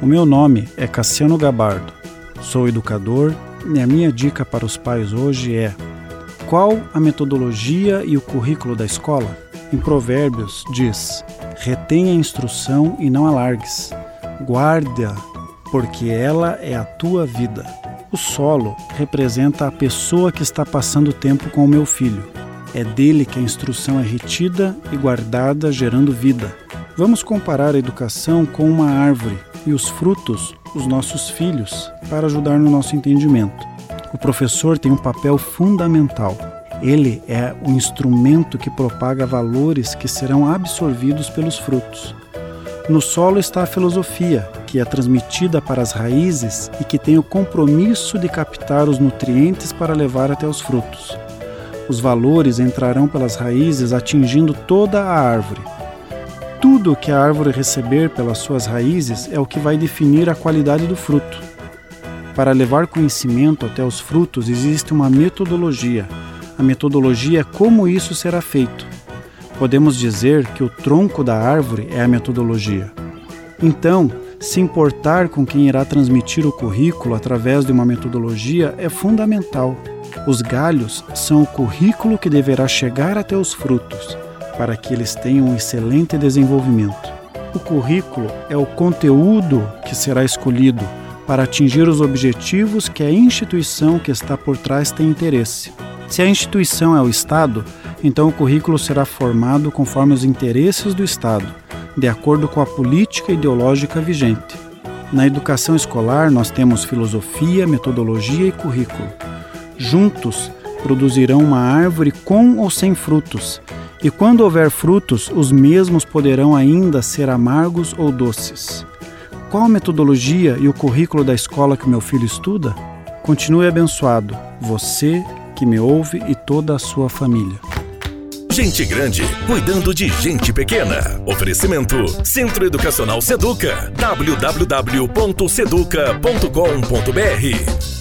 O meu nome é Cassiano Gabardo. Sou educador e a minha dica para os pais hoje é: qual a metodologia e o currículo da escola? Em Provérbios diz: retenha a instrução e não alargues. Guarda, porque ela é a tua vida. O solo representa a pessoa que está passando tempo com o meu filho. É dele que a instrução é retida e guardada, gerando vida. Vamos comparar a educação com uma árvore e os frutos, os nossos filhos, para ajudar no nosso entendimento. O professor tem um papel fundamental. Ele é o instrumento que propaga valores que serão absorvidos pelos frutos. No solo está a filosofia, que é transmitida para as raízes e que tem o compromisso de captar os nutrientes para levar até os frutos. Os valores entrarão pelas raízes atingindo toda a árvore. Tudo que a árvore receber pelas suas raízes é o que vai definir a qualidade do fruto. Para levar conhecimento até os frutos existe uma metodologia. A metodologia é como isso será feito. Podemos dizer que o tronco da árvore é a metodologia. Então, se importar com quem irá transmitir o currículo através de uma metodologia é fundamental. Os galhos são o currículo que deverá chegar até os frutos, para que eles tenham um excelente desenvolvimento. O currículo é o conteúdo que será escolhido para atingir os objetivos que a instituição que está por trás tem interesse. Se a instituição é o Estado, então o currículo será formado conforme os interesses do Estado, de acordo com a política ideológica vigente. Na educação escolar, nós temos filosofia, metodologia e currículo. Juntos, produzirão uma árvore com ou sem frutos, e quando houver frutos, os mesmos poderão ainda ser amargos ou doces. Qual a metodologia e o currículo da escola que meu filho estuda? Continue abençoado, você que me ouve e toda a sua família. Gente grande cuidando de gente pequena. Oferecimento Centro Educacional Seduca. www.seduca.com.br